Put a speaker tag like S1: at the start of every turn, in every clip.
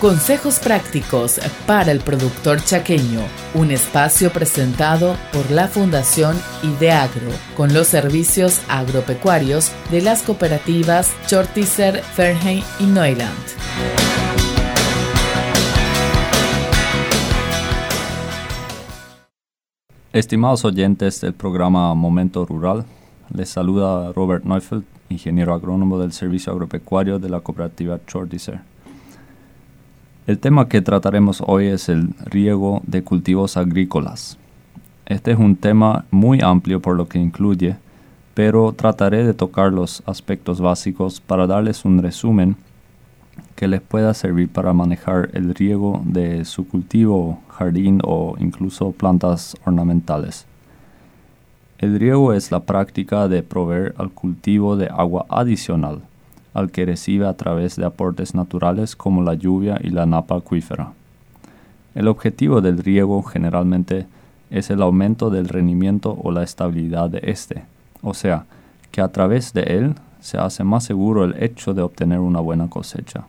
S1: Consejos prácticos para el productor chaqueño, un espacio presentado por la Fundación Ideagro, con los servicios agropecuarios de las cooperativas Chortizer, Fernheim y Neuland.
S2: Estimados oyentes del programa Momento Rural, les saluda Robert Neufeld, ingeniero agrónomo del Servicio Agropecuario de la cooperativa Chortizer. El tema que trataremos hoy es el riego de cultivos agrícolas. Este es un tema muy amplio por lo que incluye, pero trataré de tocar los aspectos básicos para darles un resumen que les pueda servir para manejar el riego de su cultivo, jardín o incluso plantas ornamentales. El riego es la práctica de proveer al cultivo de agua adicional al que recibe a través de aportes naturales como la lluvia y la napa acuífera. El objetivo del riego generalmente es el aumento del rendimiento o la estabilidad de éste, o sea, que a través de él se hace más seguro el hecho de obtener una buena cosecha.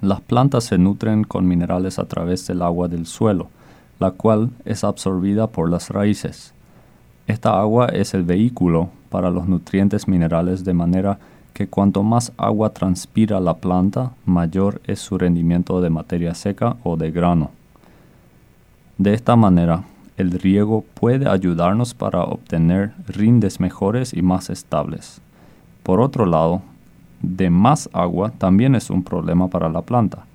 S2: Las plantas se nutren con minerales a través del agua del suelo, la cual es absorbida por las raíces. Esta agua es el vehículo para los nutrientes minerales de manera que cuanto más agua transpira la planta, mayor es su rendimiento de materia seca o de grano. De esta manera, el riego puede ayudarnos para obtener rindes mejores y más estables. Por otro lado, de más agua también es un problema para la planta.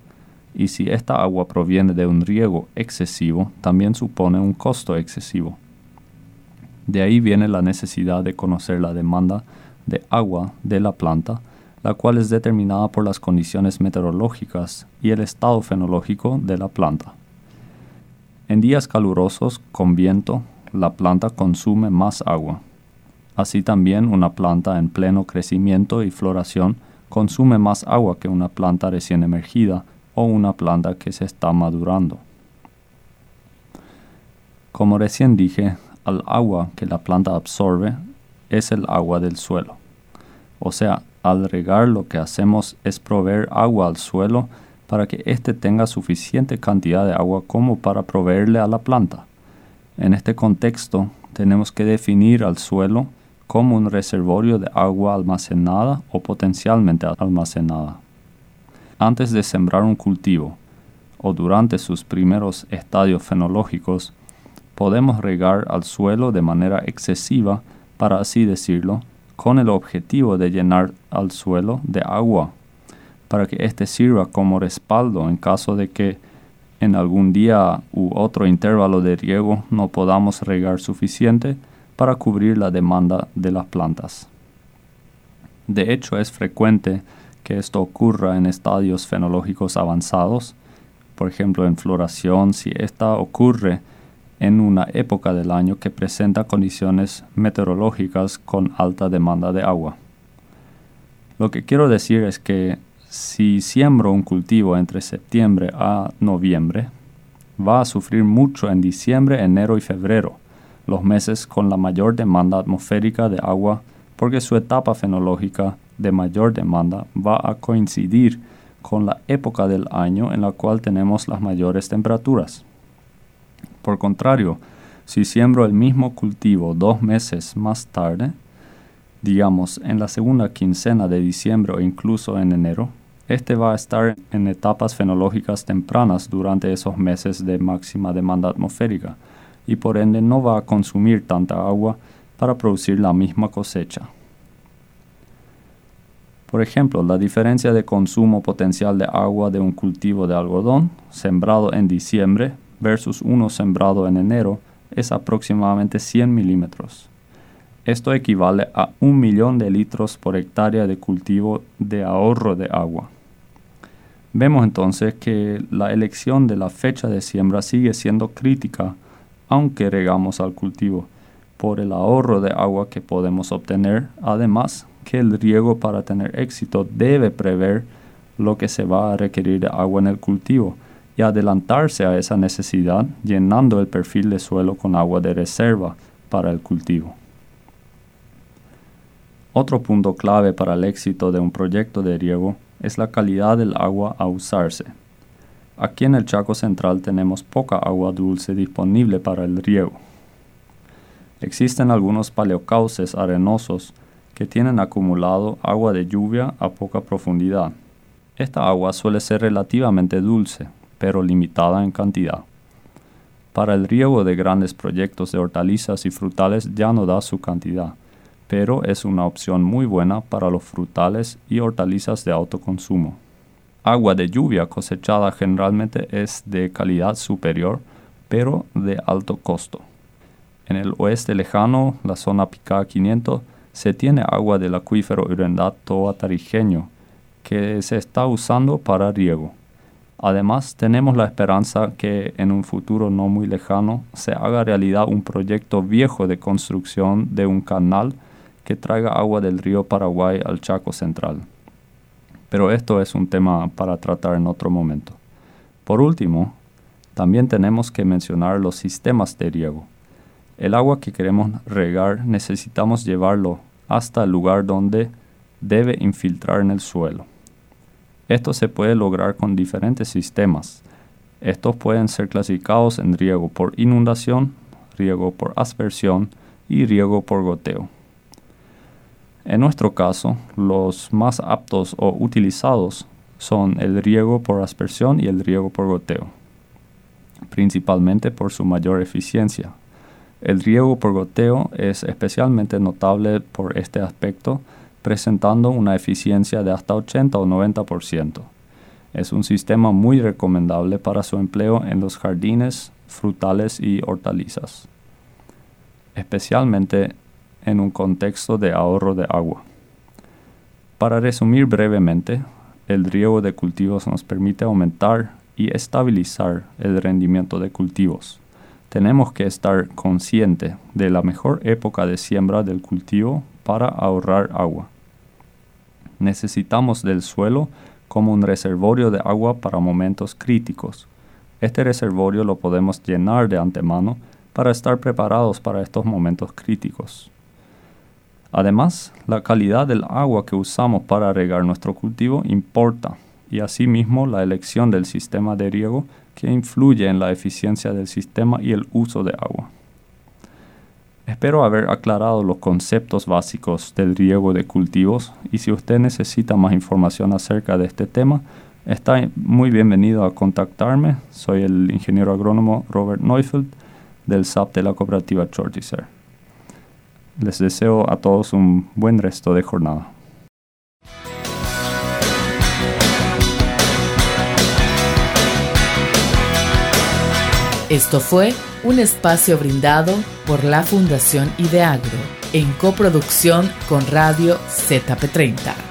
S2: Y si esta agua proviene de un riego excesivo, también supone un costo excesivo. De ahí viene la necesidad de conocer la demanda de agua de la planta, la cual es determinada por las condiciones meteorológicas y el estado fenológico de la planta. En días calurosos con viento, la planta consume más agua. Así también una planta en pleno crecimiento y floración consume más agua que una planta recién emergida o una planta que se está madurando. Como recién dije, al agua que la planta absorbe es el agua del suelo. O sea, al regar lo que hacemos es proveer agua al suelo para que éste tenga suficiente cantidad de agua como para proveerle a la planta. En este contexto, tenemos que definir al suelo como un reservorio de agua almacenada o potencialmente almacenada. Antes de sembrar un cultivo o durante sus primeros estadios fenológicos, podemos regar al suelo de manera excesiva, para así decirlo, con el objetivo de llenar al suelo de agua, para que éste sirva como respaldo en caso de que en algún día u otro intervalo de riego no podamos regar suficiente para cubrir la demanda de las plantas. De hecho, es frecuente que esto ocurra en estadios fenológicos avanzados, por ejemplo en floración, si esta ocurre en una época del año que presenta condiciones meteorológicas con alta demanda de agua. Lo que quiero decir es que si siembro un cultivo entre septiembre a noviembre, va a sufrir mucho en diciembre, enero y febrero, los meses con la mayor demanda atmosférica de agua, porque su etapa fenológica de mayor demanda va a coincidir con la época del año en la cual tenemos las mayores temperaturas. Por contrario, si siembro el mismo cultivo dos meses más tarde, digamos en la segunda quincena de diciembre o incluso en enero, este va a estar en etapas fenológicas tempranas durante esos meses de máxima demanda atmosférica y por ende no va a consumir tanta agua para producir la misma cosecha. Por ejemplo, la diferencia de consumo potencial de agua de un cultivo de algodón sembrado en diciembre versus uno sembrado en enero es aproximadamente 100 milímetros. Esto equivale a un millón de litros por hectárea de cultivo de ahorro de agua. Vemos entonces que la elección de la fecha de siembra sigue siendo crítica, aunque regamos al cultivo, por el ahorro de agua que podemos obtener, además que el riego para tener éxito debe prever lo que se va a requerir de agua en el cultivo, y adelantarse a esa necesidad llenando el perfil de suelo con agua de reserva para el cultivo. Otro punto clave para el éxito de un proyecto de riego es la calidad del agua a usarse. Aquí en el Chaco Central tenemos poca agua dulce disponible para el riego. Existen algunos paleocauces arenosos que tienen acumulado agua de lluvia a poca profundidad. Esta agua suele ser relativamente dulce, pero limitada en cantidad. Para el riego de grandes proyectos de hortalizas y frutales ya no da su cantidad, pero es una opción muy buena para los frutales y hortalizas de autoconsumo. Agua de lluvia cosechada generalmente es de calidad superior, pero de alto costo. En el oeste lejano, la zona Picá 500, se tiene agua del acuífero Urendato atarijeño, que se está usando para riego. Además, tenemos la esperanza que en un futuro no muy lejano se haga realidad un proyecto viejo de construcción de un canal que traiga agua del río Paraguay al Chaco Central. Pero esto es un tema para tratar en otro momento. Por último, también tenemos que mencionar los sistemas de riego. El agua que queremos regar necesitamos llevarlo hasta el lugar donde debe infiltrar en el suelo. Esto se puede lograr con diferentes sistemas. Estos pueden ser clasificados en riego por inundación, riego por aspersión y riego por goteo. En nuestro caso, los más aptos o utilizados son el riego por aspersión y el riego por goteo, principalmente por su mayor eficiencia. El riego por goteo es especialmente notable por este aspecto, presentando una eficiencia de hasta 80 o 90%. Es un sistema muy recomendable para su empleo en los jardines, frutales y hortalizas, especialmente en un contexto de ahorro de agua. Para resumir brevemente, el riego de cultivos nos permite aumentar y estabilizar el rendimiento de cultivos. Tenemos que estar consciente de la mejor época de siembra del cultivo para ahorrar agua. Necesitamos del suelo como un reservorio de agua para momentos críticos. Este reservorio lo podemos llenar de antemano para estar preparados para estos momentos críticos. Además, la calidad del agua que usamos para regar nuestro cultivo importa y asimismo la elección del sistema de riego que influye en la eficiencia del sistema y el uso de agua. Espero haber aclarado los conceptos básicos del riego de cultivos y si usted necesita más información acerca de este tema, está muy bienvenido a contactarme. Soy el ingeniero agrónomo Robert Neufeld del SAP de la cooperativa Chortizer. Les deseo a todos un buen resto de jornada.
S1: Esto fue un espacio brindado por la Fundación Ideagro en coproducción con Radio ZP30.